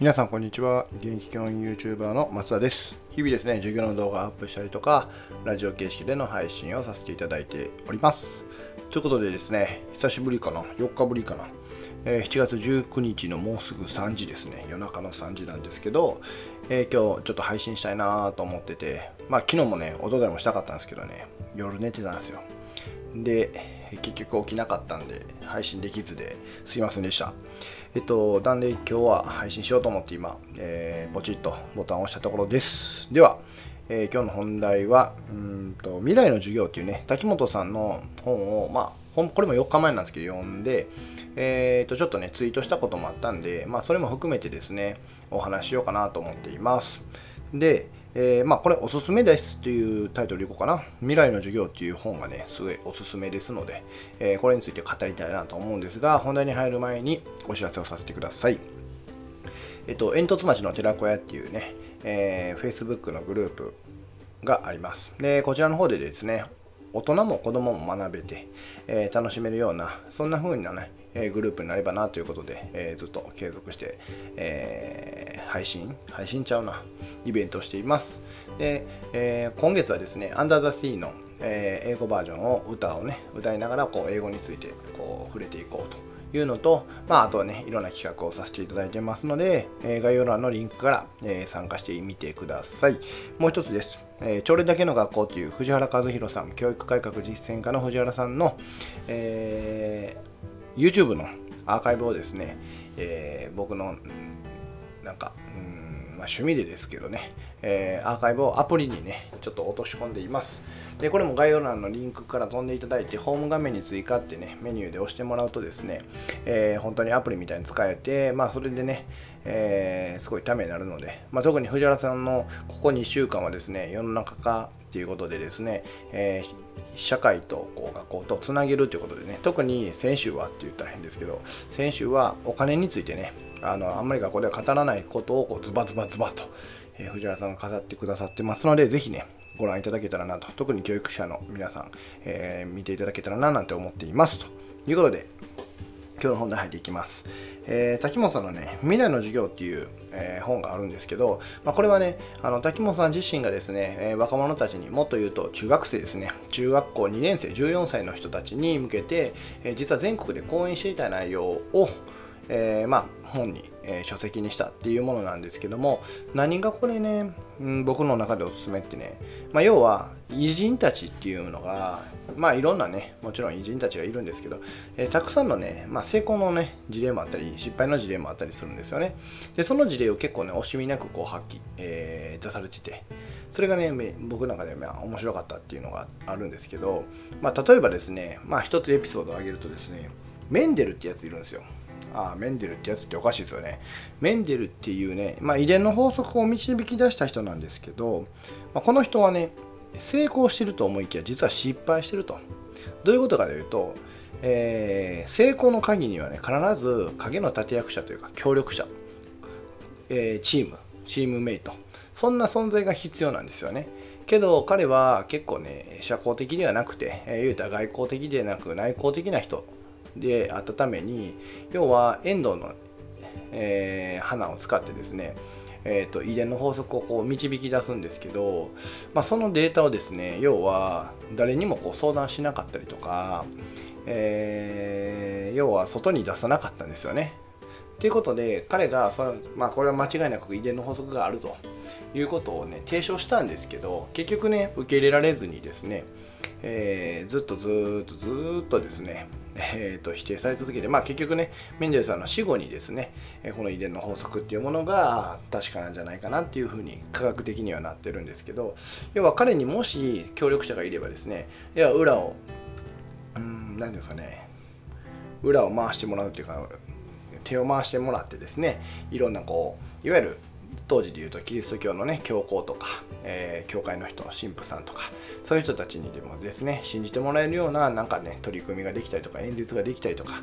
皆さんこんにちは。現役教員 YouTuber の松田です。日々ですね授業の動画をアップしたりとかラジオ形式での配信をさせていただいております。ということでですね久しぶりかな？4日ぶりかな、えー、7月19日のもうすぐ3時ですね。夜中の3時なんですけど、えー、今日ちょっと配信したいなと思っててまあ昨日もねおとといもしたかったんですけどね。夜寝てたんですよ。で結局起きなかったんで配信できずですいませんでした。えっとなんで今日は配信しようと思って今、えー、ポチッとボタンを押したところです。では、えー、今日の本題はうんと未来の授業っていうね滝本さんの本をまあこれも4日前なんですけど読んでえー、とちょっとねツイートしたこともあったんで、まあ、それも含めてですねお話ししようかなと思っています。でえー、まあ、これおすすめですっていうタイトルでいこうかな。未来の授業っていう本がね、すごいおすすめですので、えー、これについて語りたいなと思うんですが、本題に入る前にお知らせをさせてください。えっと、煙突町の寺子屋っていうね、えー、Facebook のグループがあります。で、こちらの方でですね、大人も子供も学べて、えー、楽しめるような、そんな風なね、えー、グループになればなということで、えー、ずっと継続して、え配信、配信ちゃうな、イベントをしています。で、え今月はですね、アンダーザシーの、え英語バージョンを歌をね、歌いながらこう英語についてこう触れていこうと。いうのと、まあ、あとはね、いろんな企画をさせていただいてますので、えー、概要欄のリンクから、えー、参加してみてください。もう一つです。えー、朝礼だけの学校という藤原和弘さん、教育改革実践家の藤原さんの、えー、YouTube のアーカイブをですね、えー、僕の、なんか、うんまあ、趣味でですけどね、えー、アーカイブをアプリにね、ちょっと落とし込んでいます。で、これも概要欄のリンクから飛んでいただいて、ホーム画面に追加ってね、メニューで押してもらうとですね、えー、本当にアプリみたいに使えて、まあ、それでね、えー、すごいためになるので、まあ、特に藤原さんのここ2週間はですね、世の中化っていうことでですね、えー、社会とこう学校とつなげるということでね、特に先週はって言ったら変ですけど、先週はお金についてね、あのあんまり学校では語らないことをこうズバズバズバと、えー、藤原さんが語ってくださってますので、ぜひね、ご覧いただけたらなと、特に教育者の皆さん、えー、見ていただけたらななんて思っていますということで、今日の本題入っていきます。えー、滝本さんのね、未来の授業っていう、えー、本があるんですけど、まあ、これはね、あの滝本さん自身がですね、えー、若者たちにもっと言うと中学生ですね、中学校2年生、14歳の人たちに向けて、え実は全国で講演していた内容を、えまあ、本に、え書籍にしたっていうものなんですけども、何がこれね、うん、僕の中でおすすめってね、まあ、要は偉人たちっていうのが、まあいろんなね、もちろん偉人たちがいるんですけど、えー、たくさんのね、まあ、成功のね、事例もあったり、失敗の事例もあったりするんですよね。で、その事例を結構ね、惜しみなくこう発揮、えー、出されてて、それがね、僕の中でまあ面白かったっていうのがあるんですけど、まあ、例えばですね、まあ一つエピソードを挙げるとですね、メンデルってやついるんですよ。あメンデルってやつっておかしいですよね。メンデルっていうね、まあ、遺伝の法則を導き出した人なんですけど、まあ、この人はね、成功してると思いきや実は失敗してると。どういうことかというと、えー、成功の鍵にはね、必ず影の立役者というか協力者、えー、チーム、チームメイト、そんな存在が必要なんですよね。けど彼は結構ね、社交的ではなくて、えー、言うたら外交的でなく内向的な人であったために要はエンドの、えー、花を使ってですねえーと、遺伝の法則をこう導き出すんですけど、まあ、そのデータをですね要は誰にもこう相談しなかったりとか、えー、要は外に出さなかったんですよね。ということで彼がそ、まあ、これは間違いなく遺伝の法則があるぞということをね提唱したんですけど結局ね受け入れられずにですね、えー、ずっとずっとずっとですねえーと、否定され続けて、まあ、結局ねメンデルさんの死後にですねこの遺伝の法則っていうものが確かなんじゃないかなっていうふうに科学的にはなってるんですけど要は彼にもし協力者がいればですね要は裏をうん何ですかね裏を回してもらうっていうか手を回してもらってですねいろんなこういわゆる当時でいうとキリスト教のね教皇とか、えー、教会の人神父さんとかそういう人たちにでもですね信じてもらえるようななんかね取り組みができたりとか演説ができたりとか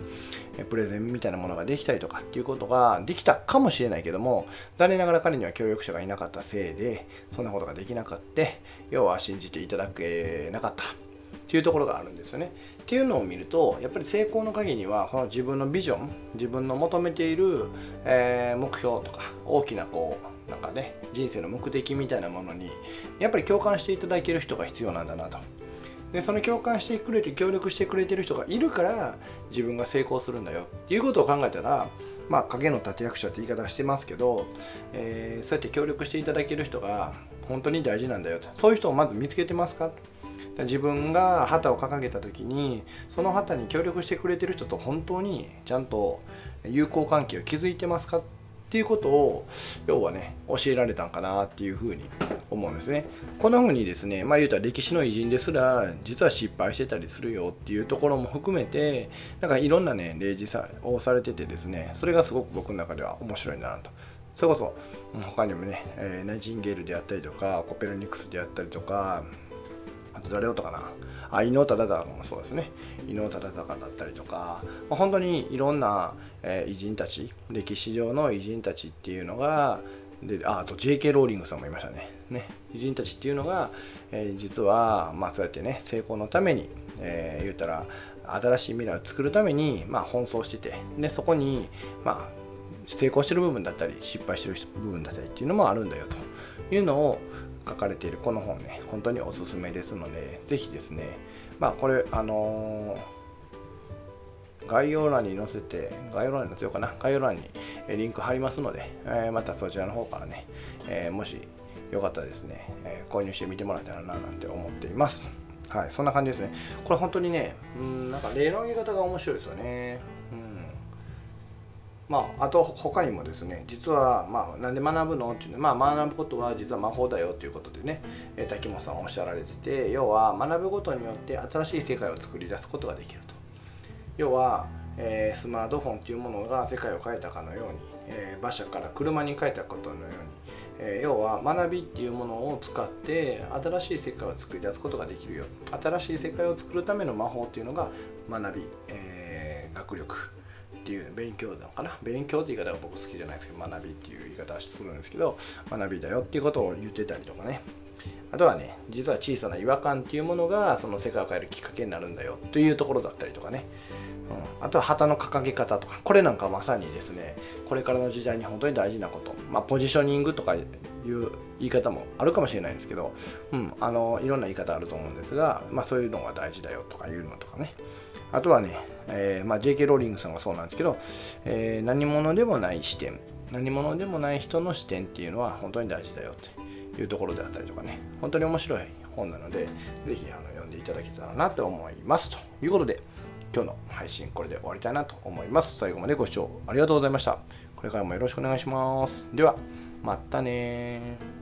プレゼンみたいなものができたりとかっていうことができたかもしれないけども残念ながら彼には協力者がいなかったせいでそんなことができなかった要は信じていただけなかった。っていうところがあるんですよね。っていうのを見るとやっぱり成功の鍵にはこの自分のビジョン自分の求めている、えー、目標とか大きなこうなんかね人生の目的みたいなものにやっぱり共感していただける人が必要なんだなと。でその共感してくれて協力してくれてる人がいるから自分が成功するんだよっていうことを考えたらまあ影の立役者って言い方してますけど、えー、そうやって協力していただける人が本当に大事なんだよとそういう人をまず見つけてますか？自分が旗を掲げた時にその旗に協力してくれてる人と本当にちゃんと友好関係を築いてますかっていうことを要はね教えられたんかなっていうふうに思うんですね。こんな風にですねまあ言うたら歴史の偉人ですら実は失敗してたりするよっていうところも含めてなんかいろんなね例示をされててですねそれがすごく僕の中では面白いなと。それこそ他にもね、え、ナイチンゲールであったりとかコペルニクスであったりとかあと誰をとかな。あ伊能忠敬もそうですね。伊能忠敬だったりとか、まあ、本当にいろんな、えー、偉人たち歴史上の偉人たちっていうのがでああと J.K. ローリングさんもいましたね。ね。偉人たちっていうのが、えー、実は、まあ、そうやってね成功のために、えー、言ったら新しい未来を作るために、まあ、奔走しててでそこに、まあ、成功してる部分だったり失敗してる部分だったりっていうのもあるんだよと。いうのを書かれているこの本ね本当におすすめですので是非ですねまあこれあのー、概要欄に載せて概要欄に載せようかな概要欄にリンク貼りますので、えー、またそちらの方からね、えー、もしよかったらですね、え購入してみてもらえたらななんて思っていますはい、そんな感じですね。これ本当にね、うん、なんか例の上げ方が面白いですよね。まあ、あと他にもですね実は、まあ、なんで学ぶのっていうのまあ、学ぶことは実は魔法だよということでね、え、滝本さんおっしゃられてて要は学ぶことによって新しい世界を作り出すことができると。要は、えー、スマートフォンというものが世界を変えたかのように、えー、馬車から車に変えたことのように、え要は学びっていうものを使って新しい世界を作り出すことができるよ。新しい世界を作るための魔法っていうのが学び、え学力。っていう勉強なのかな？勉強って言い方が僕好きじゃないですけど学びっていう言い方はしてくるんですけど学びだよっていうことを言ってたりとかね。あとはね実は小さな違和感っていうものがその世界を変えるきっかけになるんだよというところだったりとかね、うん、あとは旗の掲げ方とか。これなんかまさにですねこれからの時代に本当に大事なこと。まあポジショニングとかいう言い方もあるかもしれないですけど、うん、あのいろんな言い方あると思うんですが、まあ、そういうのが大事だよとかいうのとかね。あとはね、えーまあ、J.K. ローリングさんがそうなんですけど、えー、何者でもない視点何者でもない人の視点っていうのは本当に大事だよというところであったりとかね。本当に面白い本なのでぜひあの読んでいただけたらなと思います。ということで今日の配信これで終わりたいなと思います。最後までご視聴ありがとうございました。これからもよろしくお願いします。ではまたね